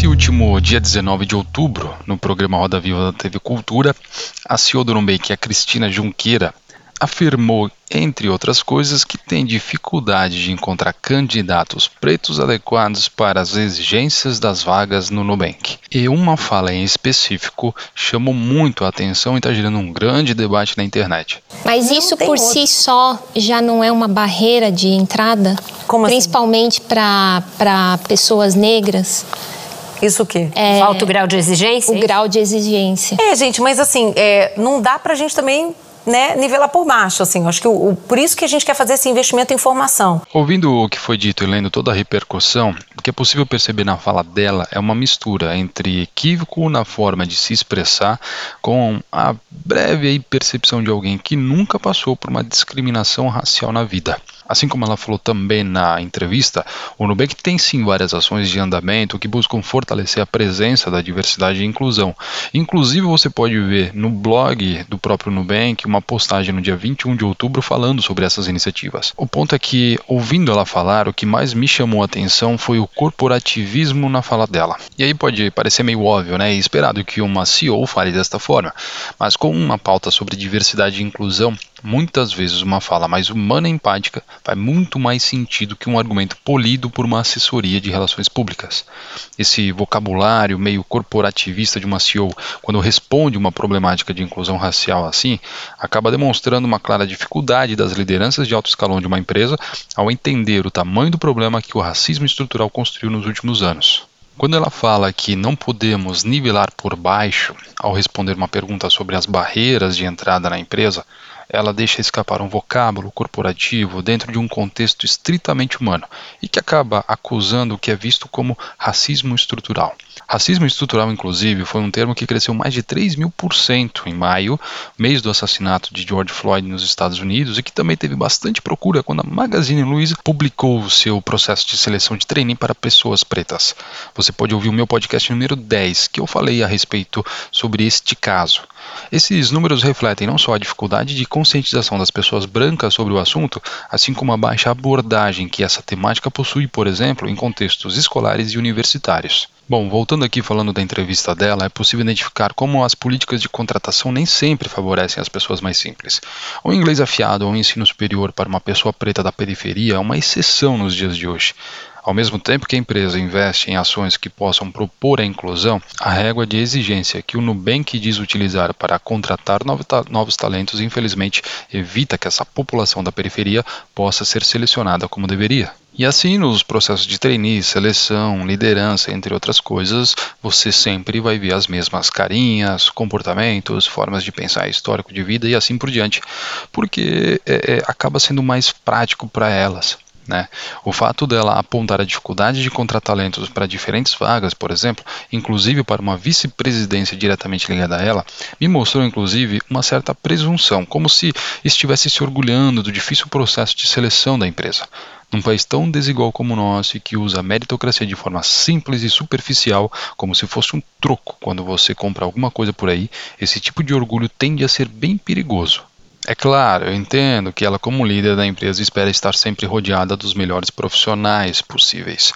Nesse último dia 19 de outubro, no programa Roda Viva da TV Cultura, a CEO do Nubank, a Cristina Junqueira, afirmou, entre outras coisas, que tem dificuldade de encontrar candidatos pretos adequados para as exigências das vagas no Nubank. E uma fala em específico chamou muito a atenção e está gerando um grande debate na internet. Mas isso por outro. si só já não é uma barreira de entrada? Como assim? Principalmente assim? para pessoas negras? Isso o quê? É, Alto grau de exigência? O grau de exigência. É, gente, mas assim, é, não dá pra gente também né, nivelar por baixo, assim. Acho que o, o, por isso que a gente quer fazer esse investimento em formação. Ouvindo o que foi dito e lendo toda a repercussão, o que é possível perceber na fala dela é uma mistura entre equívoco na forma de se expressar com a breve percepção de alguém que nunca passou por uma discriminação racial na vida. Assim como ela falou também na entrevista, o Nubank tem sim várias ações de andamento que buscam fortalecer a presença da diversidade e inclusão. Inclusive, você pode ver no blog do próprio Nubank uma postagem no dia 21 de outubro falando sobre essas iniciativas. O ponto é que, ouvindo ela falar, o que mais me chamou a atenção foi o corporativismo na fala dela. E aí pode parecer meio óbvio, né? E esperado que uma CEO fale desta forma, mas com uma pauta sobre diversidade e inclusão, muitas vezes uma fala mais humana e empática faz muito mais sentido que um argumento polido por uma assessoria de relações públicas. Esse vocabulário meio corporativista de uma CEO, quando responde uma problemática de inclusão racial assim, acaba demonstrando uma clara dificuldade das lideranças de alto escalão de uma empresa ao entender o tamanho do problema que o racismo estrutural construiu nos últimos anos. Quando ela fala que não podemos nivelar por baixo ao responder uma pergunta sobre as barreiras de entrada na empresa, ela deixa escapar um vocábulo corporativo dentro de um contexto estritamente humano e que acaba acusando o que é visto como racismo estrutural. Racismo estrutural, inclusive, foi um termo que cresceu mais de 3 mil por cento em maio, mês do assassinato de George Floyd nos Estados Unidos, e que também teve bastante procura quando a Magazine Luiza publicou o seu processo de seleção de treining para pessoas pretas. Você pode ouvir o meu podcast número 10, que eu falei a respeito sobre este caso. Esses números refletem não só a dificuldade de conscientização das pessoas brancas sobre o assunto, assim como a baixa abordagem que essa temática possui, por exemplo, em contextos escolares e universitários. Bom, voltando aqui falando da entrevista dela, é possível identificar como as políticas de contratação nem sempre favorecem as pessoas mais simples. O inglês afiado ou ensino superior para uma pessoa preta da periferia é uma exceção nos dias de hoje. Ao mesmo tempo que a empresa investe em ações que possam propor a inclusão, a régua de exigência que o Nubank diz utilizar para contratar novos talentos, infelizmente, evita que essa população da periferia possa ser selecionada como deveria. E assim, nos processos de trainee, seleção, liderança, entre outras coisas, você sempre vai ver as mesmas carinhas, comportamentos, formas de pensar, histórico de vida e assim por diante, porque é, é, acaba sendo mais prático para elas. Né? O fato dela apontar a dificuldade de encontrar talentos para diferentes vagas, por exemplo, inclusive para uma vice-presidência diretamente ligada a ela, me mostrou inclusive uma certa presunção, como se estivesse se orgulhando do difícil processo de seleção da empresa. Num país tão desigual como o nosso e que usa a meritocracia de forma simples e superficial, como se fosse um troco quando você compra alguma coisa por aí, esse tipo de orgulho tende a ser bem perigoso. É claro, eu entendo que ela, como líder da empresa, espera estar sempre rodeada dos melhores profissionais possíveis.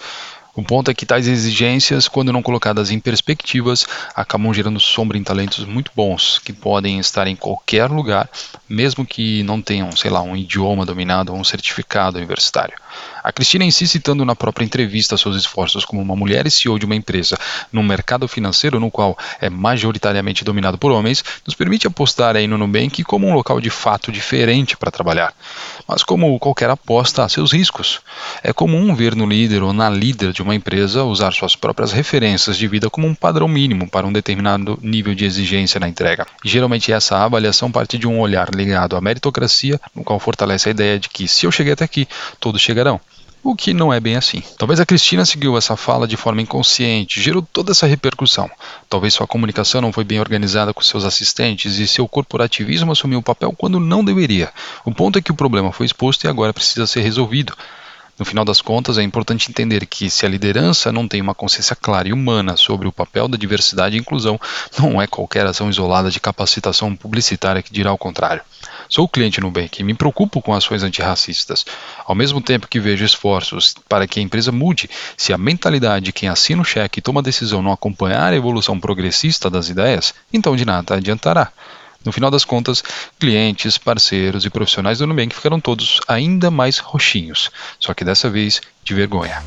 O ponto é que tais exigências, quando não colocadas em perspectivas, acabam gerando sombra em talentos muito bons, que podem estar em qualquer lugar, mesmo que não tenham, sei lá, um idioma dominado ou um certificado universitário. A Cristina em si citando na própria entrevista seus esforços como uma mulher e CEO de uma empresa num mercado financeiro no qual é majoritariamente dominado por homens, nos permite apostar aí no Nubank como um local de fato diferente para trabalhar. Mas como qualquer aposta, há seus riscos. É comum ver no líder ou na líder de uma empresa usar suas próprias referências de vida como um padrão mínimo para um determinado nível de exigência na entrega. Geralmente essa avaliação parte de um olhar ligado à meritocracia, no qual fortalece a ideia de que se eu cheguei até aqui, todos chegarão o que não é bem assim. Talvez a Cristina seguiu essa fala de forma inconsciente, gerou toda essa repercussão. Talvez sua comunicação não foi bem organizada com seus assistentes e seu corporativismo assumiu o papel quando não deveria. O ponto é que o problema foi exposto e agora precisa ser resolvido. No final das contas, é importante entender que se a liderança não tem uma consciência clara e humana sobre o papel da diversidade e inclusão, não é qualquer ação isolada de capacitação publicitária que dirá o contrário. Sou cliente Nubank e me preocupo com ações antirracistas. Ao mesmo tempo que vejo esforços para que a empresa mude, se a mentalidade de quem assina o cheque e toma a decisão não acompanhar a evolução progressista das ideias, então de nada adiantará. No final das contas, clientes, parceiros e profissionais do Nubank ficaram todos ainda mais roxinhos, só que dessa vez de vergonha.